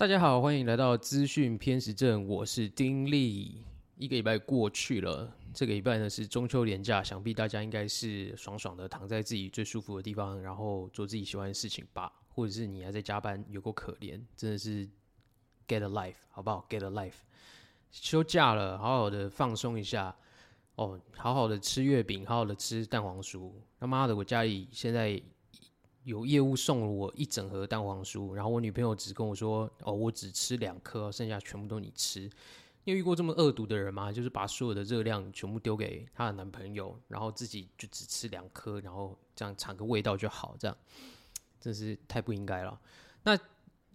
大家好，欢迎来到资讯偏食镇，我是丁力。一个礼拜过去了，这个礼拜呢是中秋连假，想必大家应该是爽爽的躺在自己最舒服的地方，然后做自己喜欢的事情吧。或者是你还在加班，有够可怜，真的是 get a life，好不好？get a life。休假了，好好的放松一下哦，好好的吃月饼，好好的吃蛋黄酥。他妈的，我家里现在。有业务送了我一整盒蛋黄酥，然后我女朋友只跟我说：“哦，我只吃两颗，剩下全部都你吃。”你有遇过这么恶毒的人吗？就是把所有的热量全部丢给她的男朋友，然后自己就只吃两颗，然后这样尝个味道就好，这样真是太不应该了。那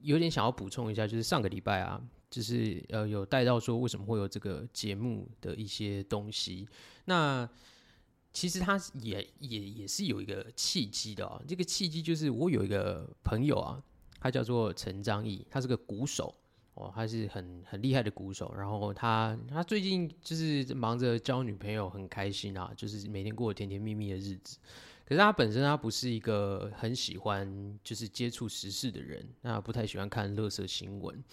有点想要补充一下，就是上个礼拜啊，就是呃有带到说为什么会有这个节目的一些东西，那。其实他也也也是有一个契机的哦，这个契机就是我有一个朋友啊，他叫做陈章义，他是个鼓手哦，他是很很厉害的鼓手。然后他他最近就是忙着交女朋友，很开心啊，就是每天过甜甜蜜蜜的日子。可是他本身他不是一个很喜欢就是接触时事的人，那不太喜欢看垃圾新闻，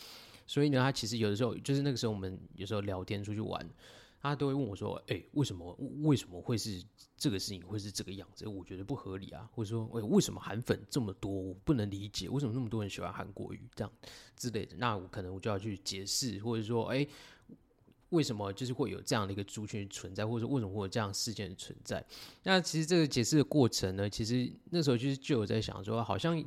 所以呢，他其实有的时候就是那个时候我们有时候聊天出去玩。他都会问我说：“哎、为什么为什么会是这个事情会是这个样子？我觉得不合理啊！或者说，哎、为什么韩粉这么多？我不能理解为什么那么多人喜欢韩国语这样之类的。那我可能我就要去解释，或者说，哎、为什么就是会有这样的一个族群存在，或者说为什么会有这样事件的存在？那其实这个解释的过程呢，其实那时候就是就有在想说，好像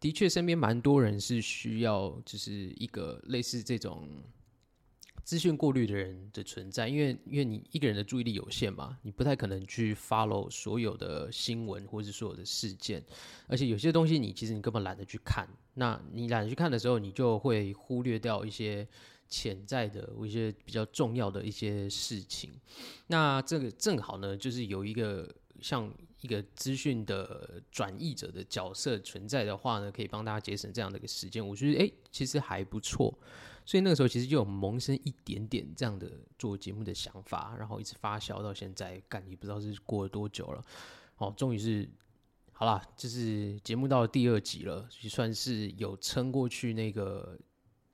的确身边蛮多人是需要就是一个类似这种。”资讯过滤的人的存在，因为因为你一个人的注意力有限嘛，你不太可能去 follow 所有的新闻或是所有的事件，而且有些东西你其实你根本懒得去看，那你懒得去看的时候，你就会忽略掉一些潜在的、一些比较重要的一些事情。那这个正好呢，就是有一个像一个资讯的转译者的角色存在的话呢，可以帮大家节省这样的一个时间。我觉得诶，其实还不错。所以那个时候其实就有萌生一点点这样的做节目的想法，然后一直发酵到现在，干也不知道是过了多久了。哦，终于是好啦，就是节目到了第二集了，也算是有撑过去。那个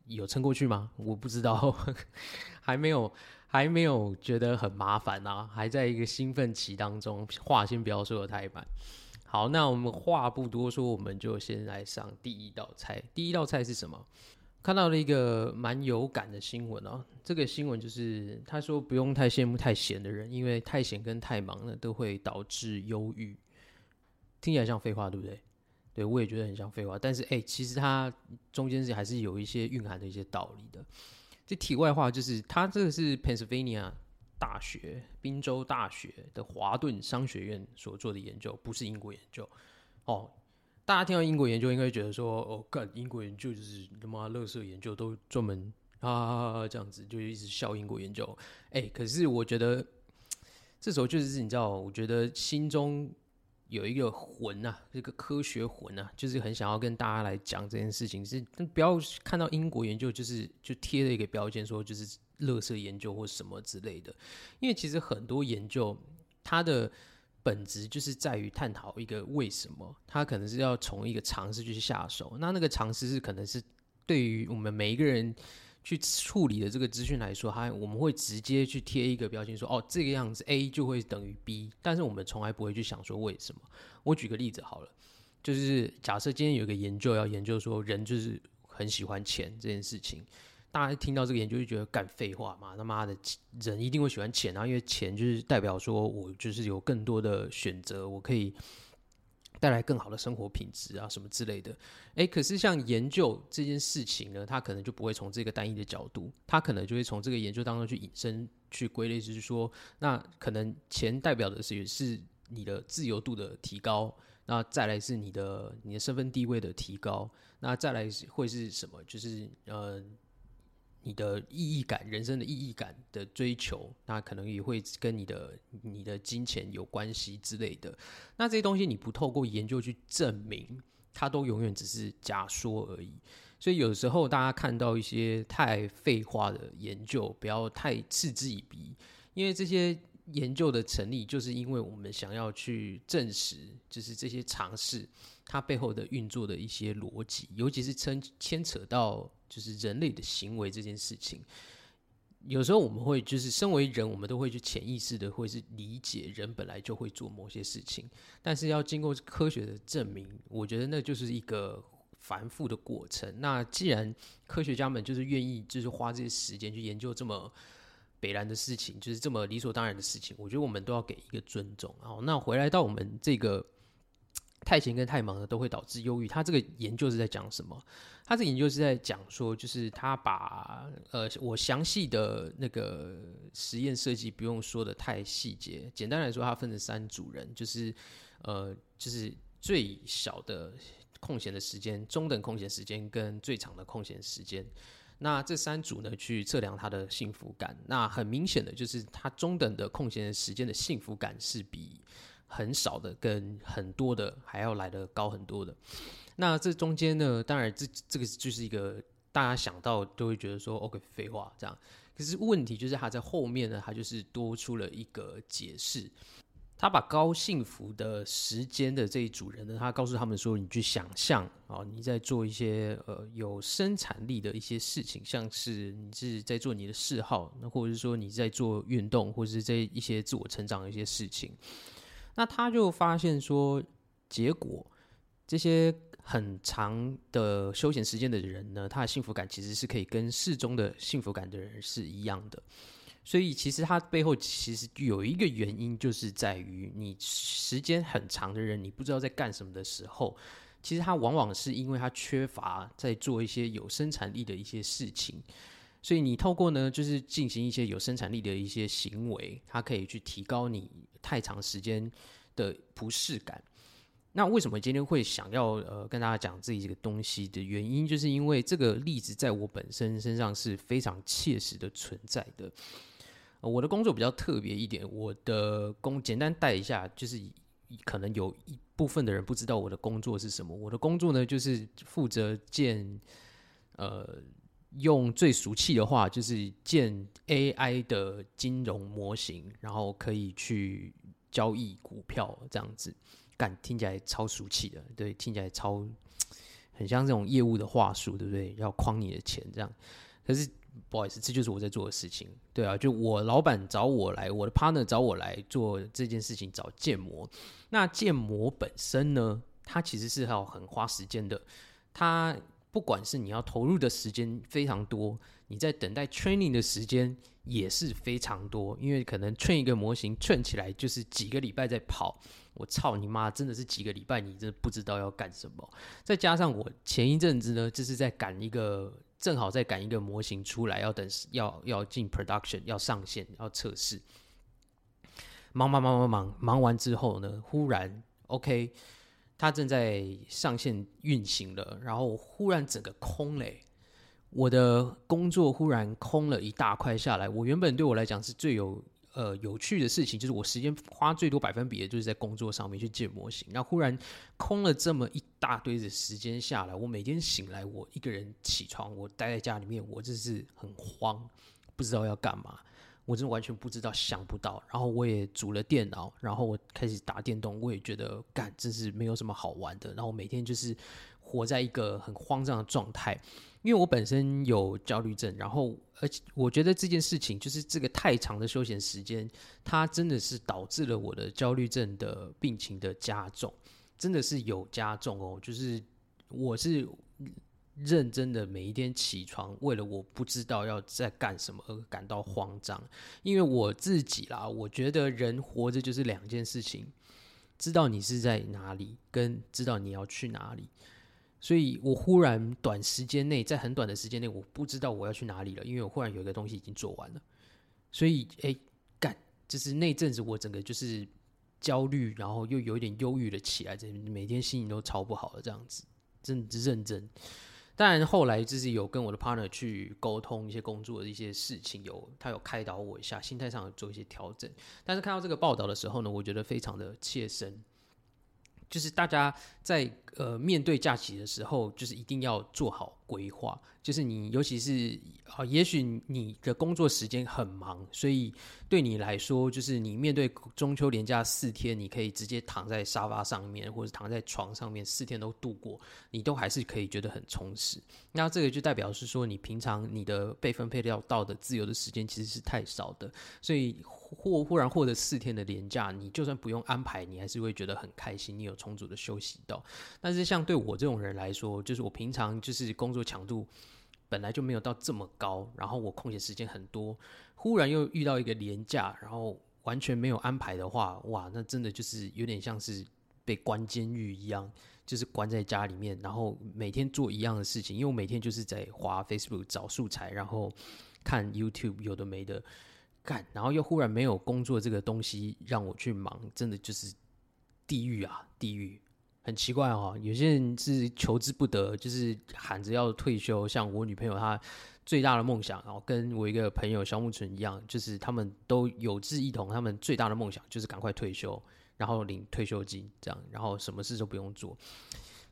有撑过去吗？我不知道，还没有，还没有觉得很麻烦啊，还在一个兴奋期当中。话先不要说的太满。好，那我们话不多说，我们就先来上第一道菜。第一道菜是什么？看到了一个蛮有感的新闻哦，这个新闻就是他说不用太羡慕太闲的人，因为太闲跟太忙呢都会导致忧郁。听起来像废话，对不对？对，我也觉得很像废话。但是哎，其实它中间是还是有一些蕴含的一些道理的。这题外话就是，他这个是 Pennsylvania 大学宾州大学的华顿商学院所做的研究，不是英国研究哦。大家听到英国研究，应该觉得说：“哦，干英国研究就是他妈垃圾研究，都专门啊这样子，就一直笑英国研究。”哎，可是我觉得这时候就是你知道，我觉得心中有一个魂啊，这个科学魂啊，就是很想要跟大家来讲这件事情，是不要看到英国研究就是就贴了一个标签，说就是垃圾研究或什么之类的。因为其实很多研究它的。本质就是在于探讨一个为什么，他可能是要从一个尝试去下手。那那个尝试是可能是对于我们每一个人去处理的这个资讯来说，他我们会直接去贴一个标签说，哦，这个样子 A 就会等于 B，但是我们从来不会去想说为什么。我举个例子好了，就是假设今天有一个研究要研究说人就是很喜欢钱这件事情。大家听到这个研究就觉得干废话嘛，他妈的人一定会喜欢钱啊，因为钱就是代表说我就是有更多的选择，我可以带来更好的生活品质啊什么之类的。诶，可是像研究这件事情呢，他可能就不会从这个单一的角度，他可能就会从这个研究当中去引申去归类，就是说，那可能钱代表的是是你的自由度的提高，那再来是你的你的身份地位的提高，那再来是会是什么？就是呃。你的意义感、人生的意义感的追求，那可能也会跟你的、你的金钱有关系之类的。那这些东西你不透过研究去证明，它都永远只是假说而已。所以有时候大家看到一些太废话的研究，不要太嗤之以鼻，因为这些研究的成立，就是因为我们想要去证实，就是这些尝试它背后的运作的一些逻辑，尤其是牵牵扯到。就是人类的行为这件事情。有时候我们会就是身为人，我们都会去潜意识的会是理解人本来就会做某些事情，但是要经过科学的证明，我觉得那就是一个繁复的过程。那既然科学家们就是愿意就是花这些时间去研究这么北兰的事情，就是这么理所当然的事情，我觉得我们都要给一个尊重。好，那回来到我们这个。太闲跟太忙呢，都会导致忧郁。他这个研究是在讲什么？他这个研究是在讲说，就是他把呃，我详细的那个实验设计不用说的太细节。简单来说，他分成三组人，就是呃，就是最小的空闲的时间、中等空闲时间跟最长的空闲时间。那这三组呢，去测量他的幸福感。那很明显的就是，他中等的空闲时间的幸福感是比。很少的跟很多的还要来的高很多的，那这中间呢，当然这这个就是一个大家想到都会觉得说 OK 废话这样，可是问题就是他在后面呢，他就是多出了一个解释，他把高幸福的时间的这一组人呢，他告诉他们说，你去想象啊，你在做一些呃有生产力的一些事情，像是你是在做你的嗜好，那或者是说你在做运动，或者是在一些自我成长的一些事情。那他就发现说，结果这些很长的休闲时间的人呢，他的幸福感其实是可以跟适中的幸福感的人是一样的。所以其实他背后其实有一个原因，就是在于你时间很长的人，你不知道在干什么的时候，其实他往往是因为他缺乏在做一些有生产力的一些事情。所以你透过呢，就是进行一些有生产力的一些行为，它可以去提高你太长时间的不适感。那为什么今天会想要呃跟大家讲这一个东西的原因，就是因为这个例子在我本身身上是非常切实的存在的。我的工作比较特别一点，我的工简单带一下，就是可能有一部分的人不知道我的工作是什么。我的工作呢，就是负责建呃。用最俗气的话，就是建 AI 的金融模型，然后可以去交易股票这样子，感听起来超俗气的，对，听起来超很像这种业务的话术，对不对？要诓你的钱这样，可是不好意思，这就是我在做的事情，对啊，就我老板找我来，我的 partner 找我来做这件事情，找建模。那建模本身呢，它其实是要很花时间的，它。不管是你要投入的时间非常多，你在等待 training 的时间也是非常多，因为可能 train 一个模型 train 起来就是几个礼拜在跑，我操你妈，真的是几个礼拜，你真不知道要干什么。再加上我前一阵子呢，就是在赶一个，正好在赶一个模型出来，要等要要进 production，要上线，要测试，忙忙忙忙忙，忙完之后呢，忽然 OK。它正在上线运行了，然后忽然整个空嘞，我的工作忽然空了一大块下来。我原本对我来讲是最有呃有趣的事情，就是我时间花最多百分比的就是在工作上面去建模型。那忽然空了这么一大堆的时间下来，我每天醒来，我一个人起床，我待在家里面，我真是很慌，不知道要干嘛。我真的完全不知道，想不到。然后我也组了电脑，然后我开始打电动。我也觉得，干，真是没有什么好玩的。然后每天就是活在一个很慌张的状态，因为我本身有焦虑症。然后，而且我觉得这件事情，就是这个太长的休闲时间，它真的是导致了我的焦虑症的病情的加重，真的是有加重哦。就是我是。认真的每一天起床，为了我不知道要在干什么而感到慌张。因为我自己啦，我觉得人活着就是两件事情：知道你是在哪里，跟知道你要去哪里。所以我忽然短时间内，在很短的时间内，我不知道我要去哪里了，因为我忽然有一个东西已经做完了。所以，哎，干，就是那阵子我整个就是焦虑，然后又有一点忧郁了起来，这每天心情都超不好的这样子，真认真。当然，后来就是有跟我的 partner 去沟通一些工作的一些事情，有他有开导我一下，心态上有做一些调整。但是看到这个报道的时候呢，我觉得非常的切身，就是大家在呃面对假期的时候，就是一定要做好规划。就是你，尤其是啊，也许你的工作时间很忙，所以对你来说，就是你面对中秋连假四天，你可以直接躺在沙发上面，或者躺在床上面，四天都度过，你都还是可以觉得很充实。那这个就代表是说，你平常你的被分配掉到的自由的时间其实是太少的，所以或忽然获得四天的连假，你就算不用安排，你还是会觉得很开心，你有充足的休息到。但是像对我这种人来说，就是我平常就是工作强度。本来就没有到这么高，然后我空闲时间很多，忽然又遇到一个连假，然后完全没有安排的话，哇，那真的就是有点像是被关监狱一样，就是关在家里面，然后每天做一样的事情，因为我每天就是在滑 Facebook 找素材，然后看 YouTube 有的没的干，然后又忽然没有工作这个东西让我去忙，真的就是地狱啊，地狱。很奇怪哦，有些人是求之不得，就是喊着要退休。像我女朋友，她最大的梦想，然后跟我一个朋友肖木纯一样，就是他们都有志一同，他们最大的梦想就是赶快退休，然后领退休金，这样，然后什么事都不用做。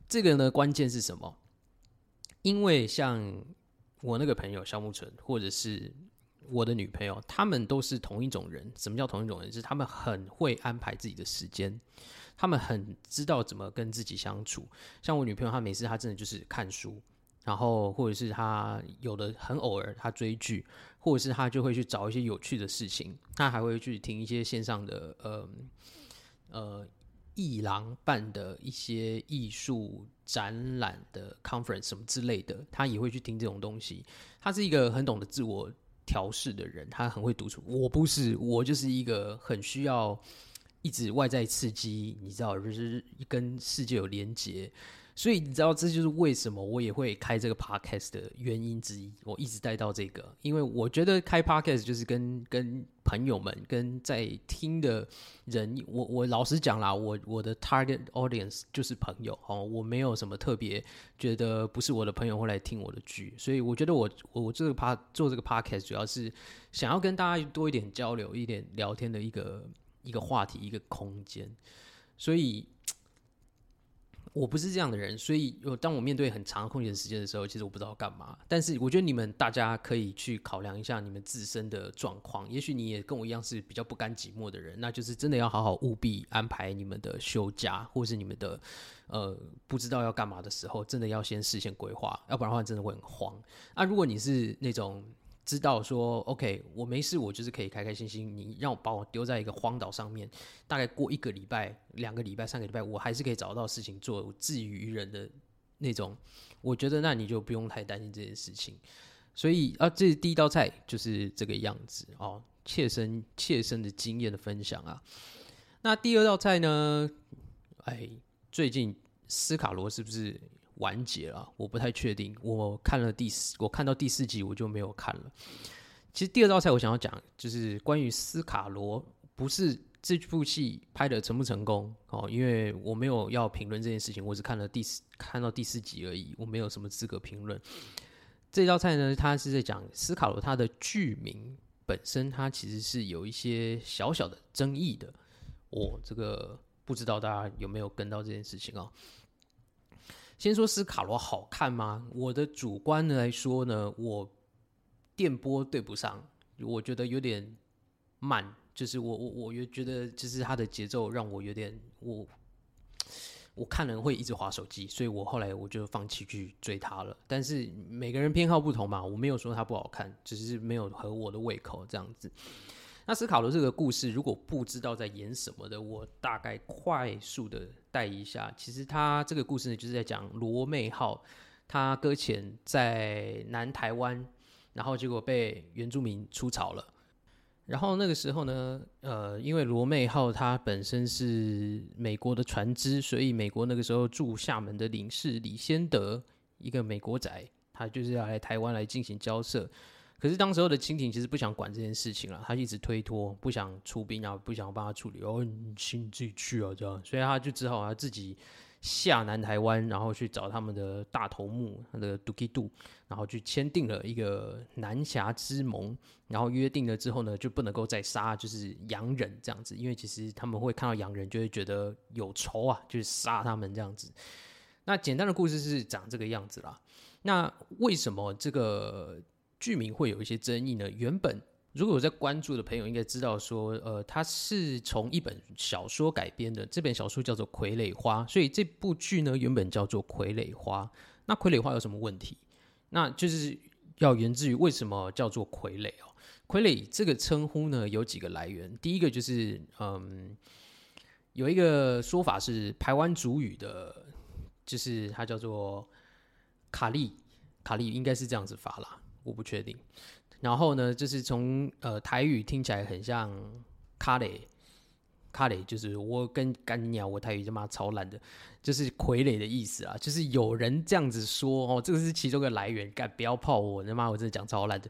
这个呢，关键是什么？因为像我那个朋友肖木纯，或者是我的女朋友，他们都是同一种人。什么叫同一种人？是他们很会安排自己的时间。他们很知道怎么跟自己相处，像我女朋友，她每次她真的就是看书，然后或者是她有的很偶尔她追剧，或者是她就会去找一些有趣的事情，她还会去听一些线上的呃呃艺廊办的一些艺术展览的 conference 什么之类的，她也会去听这种东西。她是一个很懂得自我调试的人，他很会独处。我不是，我就是一个很需要。一直外在刺激，你知道，就是跟世界有连接，所以你知道，这就是为什么我也会开这个 podcast 的原因之一。我一直带到这个，因为我觉得开 podcast 就是跟跟朋友们、跟在听的人，我我老实讲啦，我我的 target audience 就是朋友哦，我没有什么特别觉得不是我的朋友会来听我的剧，所以我觉得我我这个 pa 做这个 podcast 主要是想要跟大家多一点交流、一点聊天的一个。一个话题，一个空间，所以我不是这样的人。所以，当我面对很长的空闲时间的时候，其实我不知道干嘛。但是，我觉得你们大家可以去考量一下你们自身的状况。也许你也跟我一样是比较不甘寂寞的人，那就是真的要好好务必安排你们的休假，或是你们的呃不知道要干嘛的时候，真的要先事先规划，要不然的话真的会很慌。那如果你是那种，知道说，OK，我没事，我就是可以开开心心。你让我把我丢在一个荒岛上面，大概过一个礼拜、两个礼拜、三个礼拜，我还是可以找到事情做，自娱于人的那种。我觉得那你就不用太担心这件事情。所以啊，这第一道菜就是这个样子哦，切身切身的经验的分享啊。那第二道菜呢？哎，最近斯卡罗是不是？完结了，我不太确定。我看了第四，我看到第四集我就没有看了。其实第二道菜我想要讲，就是关于斯卡罗，不是这部戏拍的成不成功哦，因为我没有要评论这件事情，我只看了第四，看到第四集而已，我没有什么资格评论。这道菜呢，它是在讲斯卡罗，它的剧名本身，它其实是有一些小小的争议的。我这个不知道大家有没有跟到这件事情哦。先说斯卡罗好看吗？我的主观来说呢，我电波对不上，我觉得有点慢，就是我我我又觉得就是它的节奏让我有点我我看人会一直划手机，所以我后来我就放弃去追它了。但是每个人偏好不同嘛，我没有说它不好看，只是没有合我的胃口这样子。那斯卡罗这个故事，如果不知道在演什么的，我大概快速的带一下。其实他这个故事呢，就是在讲罗妹号，他搁浅在南台湾，然后结果被原住民出草了。然后那个时候呢，呃，因为罗妹号它本身是美国的船只，所以美国那个时候驻厦门的领事李先德，一个美国仔，他就是要来台湾来进行交涉。可是当时候的清廷其实不想管这件事情了，他一直推脱，不想出兵啊，不想帮他处理，哦，你亲自己去啊，这样，所以他就只好他自己下南台湾，然后去找他们的大头目，他的杜基杜，然后去签订了一个南侠之盟，然后约定了之后呢，就不能够再杀就是洋人这样子，因为其实他们会看到洋人就会觉得有仇啊，就是杀他们这样子。那简单的故事是长这个样子啦。那为什么这个剧名会有一些争议呢？原本。如果有在关注的朋友应该知道，说，呃，它是从一本小说改编的，这本小说叫做《傀儡花》，所以这部剧呢原本叫做《傀儡花》。那傀儡花有什么问题？那就是要源自于为什么叫做傀儡哦？傀儡这个称呼呢有几个来源，第一个就是，嗯，有一个说法是台湾族语的，就是它叫做卡利，卡利应该是这样子发啦，我不确定。然后呢，就是从呃台语听起来很像卡雷，卡雷就是我跟干鸟，我台语他妈超烂的，就是傀儡的意思啊，就是有人这样子说哦，这个是其中一个来源，干不要泡我，他妈我真的讲超烂的。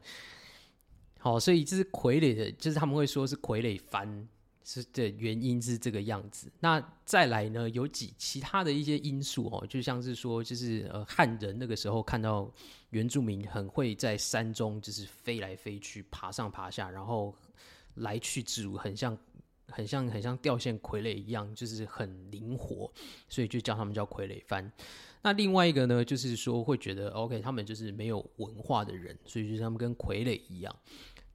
好，所以这是傀儡的，就是他们会说是傀儡番。是的原因是这个样子。那再来呢，有几其他的一些因素哦，就像是说，就是呃汉人那个时候看到原住民很会在山中就是飞来飞去、爬上爬下，然后来去自如，很像很像很像吊线傀儡一样，就是很灵活，所以就叫他们叫傀儡番。那另外一个呢，就是说会觉得 OK，他们就是没有文化的人，所以就是他们跟傀儡一样。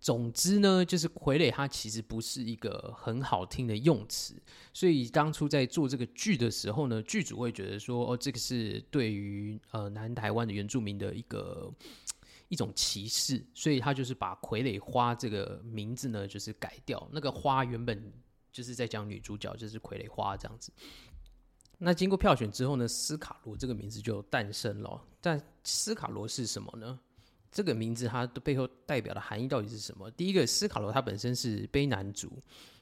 总之呢，就是傀儡，它其实不是一个很好听的用词，所以当初在做这个剧的时候呢，剧组会觉得说，哦，这个是对于呃南台湾的原住民的一个 一种歧视，所以他就是把傀儡花这个名字呢，就是改掉。那个花原本就是在讲女主角，就是傀儡花这样子。那经过票选之后呢，斯卡罗这个名字就诞生了。但斯卡罗是什么呢？这个名字它的背后代表的含义到底是什么？第一个，斯卡罗他本身是卑南族，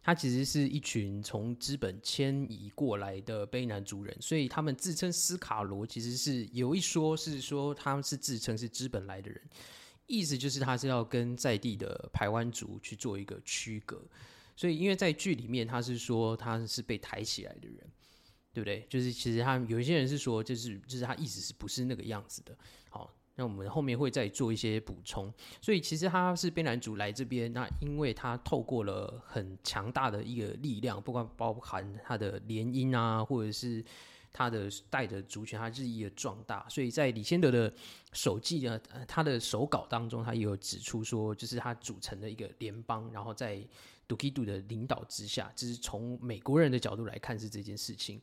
他其实是一群从资本迁移过来的卑南族人，所以他们自称斯卡罗，其实是有一说是说他们是自称是资本来的人，意思就是他是要跟在地的排湾族去做一个区隔。所以因为在剧里面他是说他是被抬起来的人，对不对？就是其实他有一些人是说，就是就是他意思是不是那个样子的，好。那我们后面会再做一些补充，所以其实他是边南族来这边，那因为他透过了很强大的一个力量，不管包含他的联姻啊，或者是他的带着族群，他日益的壮大，所以在李先德的手记呢，他的手稿当中，他也有指出说，就是他组成的一个联邦，然后在基杜的领导之下，就是从美国人的角度来看是这件事情。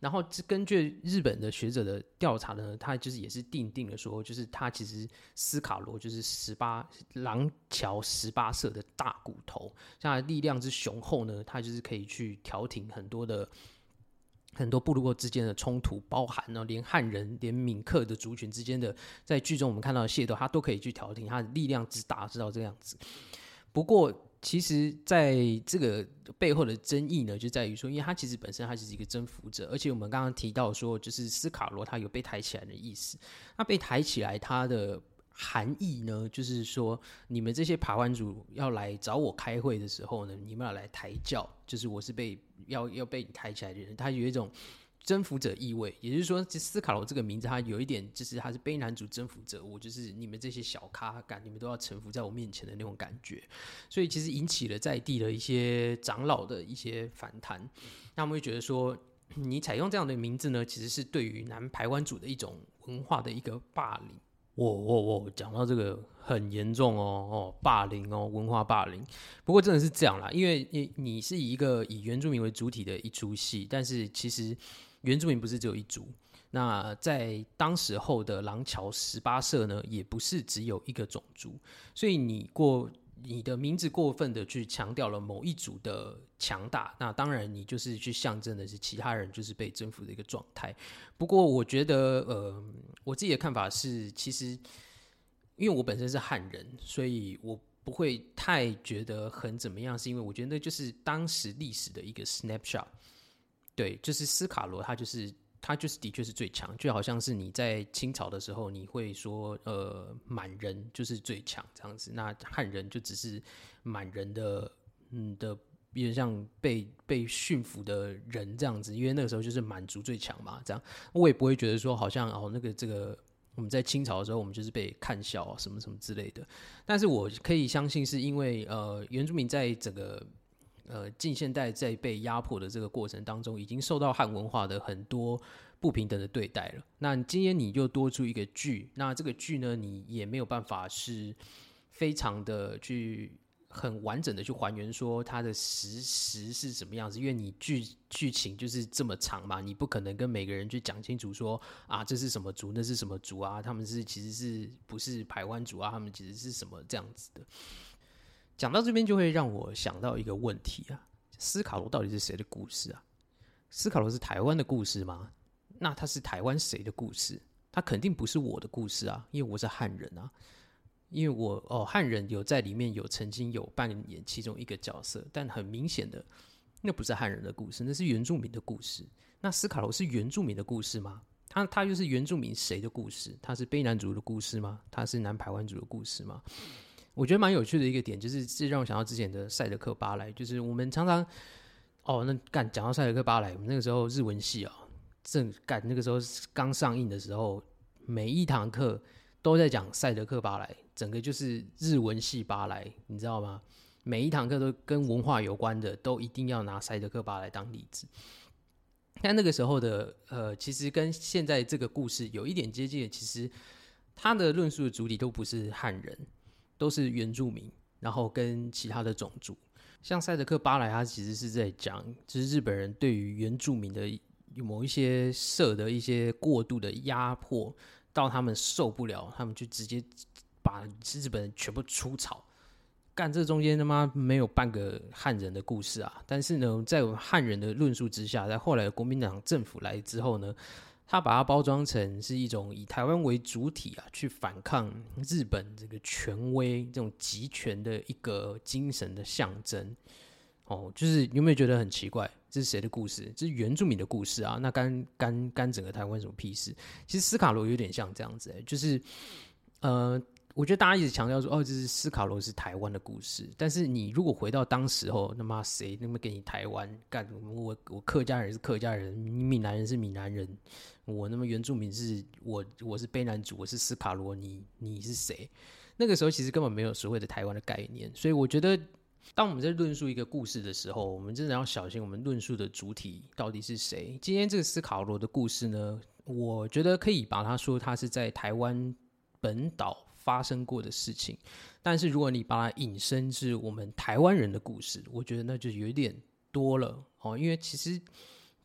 然后，根据日本的学者的调查呢，他就是也是定定了说，就是他其实斯卡罗就是十八廊桥十八色的大骨头，像力量之雄厚呢，他就是可以去调停很多的很多部落之间的冲突，包含呢连汉人、连闽客的族群之间的，在剧中我们看到的械斗，他都可以去调停，他的力量之大，知道这样子。不过。其实，在这个背后的争议呢，就在于说，因为他其实本身他就是一个征服者，而且我们刚刚提到说，就是斯卡罗他有被抬起来的意思。那被抬起来，它的含义呢，就是说，你们这些爬湾族要来找我开会的时候呢，你们要来抬轿，就是我是被要要被你抬起来的人，他有一种。征服者意味，也就是说，其实斯卡罗这个名字，他有一点就是他是悲男主征服者，我就是你们这些小咖感，你们都要臣服在我面前的那种感觉，所以其实引起了在地的一些长老的一些反弹，那我们会觉得说，你采用这样的名字呢，其实是对于南排湾族的一种文化的一个霸凌。我我我讲到这个很严重哦哦，霸凌哦，文化霸凌。不过真的是这样啦，因为你你是以一个以原住民为主体的一出戏，但是其实。原住民不是只有一族，那在当时候的廊桥十八社呢，也不是只有一个种族，所以你过你的名字过分的去强调了某一族的强大，那当然你就是去象征的是其他人就是被征服的一个状态。不过我觉得，呃，我自己的看法是，其实因为我本身是汉人，所以我不会太觉得很怎么样，是因为我觉得那就是当时历史的一个 snapshot。对，就是斯卡罗，他就是他就是的确是最强，就好像是你在清朝的时候，你会说，呃，满人就是最强这样子，那汉人就只是满人的嗯的比如像被被驯服的人这样子，因为那个时候就是满族最强嘛，这样。我也不会觉得说好像哦那个这个我们在清朝的时候我们就是被看笑什么什么之类的，但是我可以相信是因为呃原住民在整个呃近现代在被压迫的这个过程当中，已经受到汉文化的很多不平等的对待了。那今天你就多出一个剧，那这个剧呢，你也没有办法是非常的去。很完整的去还原说它的实实是什么样子，因为你剧剧情就是这么长嘛，你不可能跟每个人去讲清楚说啊，这是什么族，那是什么族啊，他们是其实是不是排湾族啊，他们其实是什么这样子的。讲到这边就会让我想到一个问题啊，斯卡罗到底是谁的故事啊？斯卡罗是台湾的故事吗？那他是台湾谁的故事？他肯定不是我的故事啊，因为我是汉人啊。因为我哦，汉人有在里面有曾经有扮演其中一个角色，但很明显的，那不是汉人的故事，那是原住民的故事。那斯卡罗是原住民的故事吗？他他又是原住民谁的故事？他是卑南族的故事吗？他是南排湾族的故事吗？我觉得蛮有趣的一个点，就是这让我想到之前的赛德克巴莱，就是我们常常哦，那干讲到赛德克巴莱，我们那个时候日文系、哦，正干那个时候刚上映的时候，每一堂课都在讲赛德克巴莱。整个就是日文系巴莱，你知道吗？每一堂课都跟文化有关的，都一定要拿赛德克巴莱当例子。但那个时候的呃，其实跟现在这个故事有一点接近的，其实他的论述的主体都不是汉人，都是原住民，然后跟其他的种族。像赛德克巴莱，他其实是在讲，就是日本人对于原住民的某一些设的一些过度的压迫，到他们受不了，他们就直接。把日本人全部出草，干这中间他妈没有半个汉人的故事啊！但是呢，在汉人的论述之下，在后来的国民党政府来之后呢，他把它包装成是一种以台湾为主体啊，去反抗日本这个权威、这种集权的一个精神的象征。哦，就是有没有觉得很奇怪？这是谁的故事？这是原住民的故事啊！那干干干整个台湾什么屁事？其实斯卡罗有点像这样子、就是呃。我觉得大家一直强调说，哦，这是斯卡罗是台湾的故事。但是你如果回到当时候，那么谁那么给你台湾干？我我客家人是客家人，你闽南人是闽南人，我那么原住民是我我是卑南族，我是斯卡罗，你你是谁？那个时候其实根本没有所谓的台湾的概念。所以我觉得，当我们在论述一个故事的时候，我们真的要小心我们论述的主体到底是谁。今天这个斯卡罗的故事呢，我觉得可以把它说，它是在台湾本岛。发生过的事情，但是如果你把它引申至我们台湾人的故事，我觉得那就有点多了哦。因为其实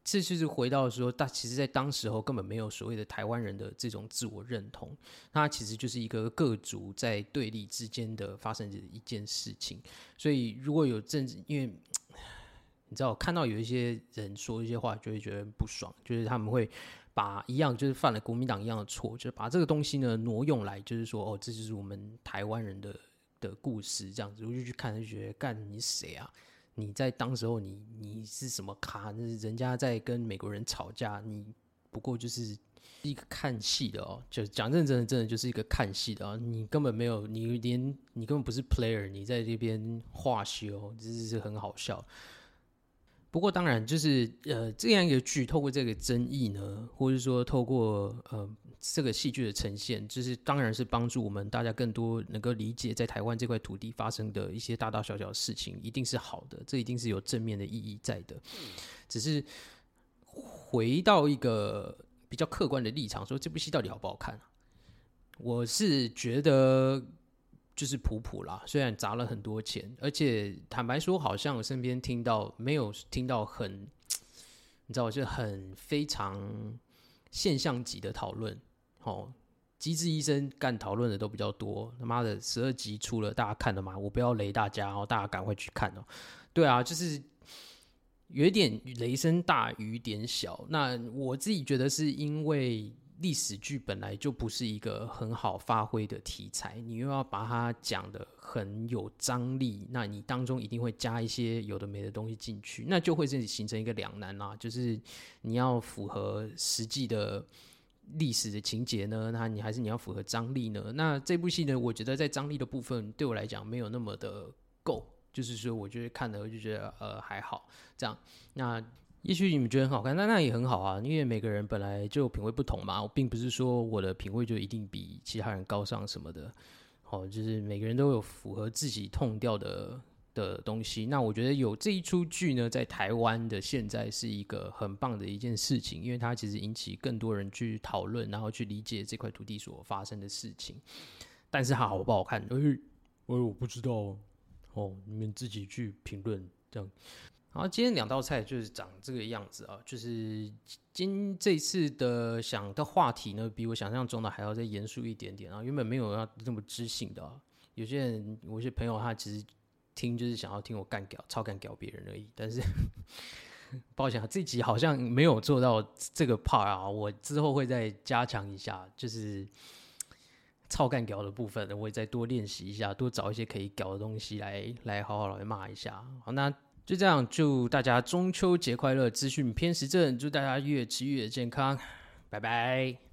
这就是回到说，大其实，在当时候根本没有所谓的台湾人的这种自我认同，它其实就是一个各族在对立之间的发生的一件事情。所以如果有政治，因为你知道，看到有一些人说一些话，就会觉得不爽，就是他们会。把一样就是犯了国民党一样的错，就是把这个东西呢挪用来，就是说哦，这就是我们台湾人的的故事这样子。我就去看，就觉得干你谁啊？你在当时候你你是什么咖？那是人家在跟美国人吵架，你不过就是一个看戏的哦。就讲认真的，真的就是一个看戏的哦。你根本没有，你连你根本不是 player，你在这边化修，这是很好笑。不过当然，就是呃，这样一个剧透过这个争议呢，或者说透过呃这个戏剧的呈现，就是当然是帮助我们大家更多能够理解在台湾这块土地发生的一些大大小小的事情，一定是好的，这一定是有正面的意义在的。只是回到一个比较客观的立场，说这部戏到底好不好看啊？我是觉得。就是普普啦，虽然砸了很多钱，而且坦白说，好像我身边听到没有听到很，你知道，就很非常现象级的讨论。哦，机智医生干讨论的都比较多。他妈的，十二集出了，大家看了吗？我不要雷大家哦，大家赶快去看哦。对啊，就是有一点雷声大雨点小。那我自己觉得是因为。历史剧本来就不是一个很好发挥的题材，你又要把它讲得很有张力，那你当中一定会加一些有的没的东西进去，那就会形成一个两难啦。就是你要符合实际的历史的情节呢，那你还是你要符合张力呢？那这部戏呢，我觉得在张力的部分对我来讲没有那么的够。就是说我觉得看了我就觉得呃还好这样。那也许你们觉得很好看，那那也很好啊，因为每个人本来就品味不同嘛。我并不是说我的品味就一定比其他人高尚什么的，哦，就是每个人都有符合自己痛调的的东西。那我觉得有这一出剧呢，在台湾的现在是一个很棒的一件事情，因为它其实引起更多人去讨论，然后去理解这块土地所发生的事情。但是它好不好看？哎，哎，我不知道哦，你们自己去评论这样。然后今天两道菜就是长这个样子啊，就是今这次的想的话题呢，比我想象中的还要再严肃一点点啊。原本没有要这么知性的，有些人，有些朋友他其实听就是想要听我干屌、超干屌别人而已。但是 抱歉啊，这集好像没有做到这个 part 啊，我之后会再加强一下，就是超干屌的部分，我会再多练习一下，多找一些可以屌的东西来来好好来骂一下。好，那。就这样，祝大家中秋节快乐！资讯偏食症，祝大家越吃越健康，拜拜。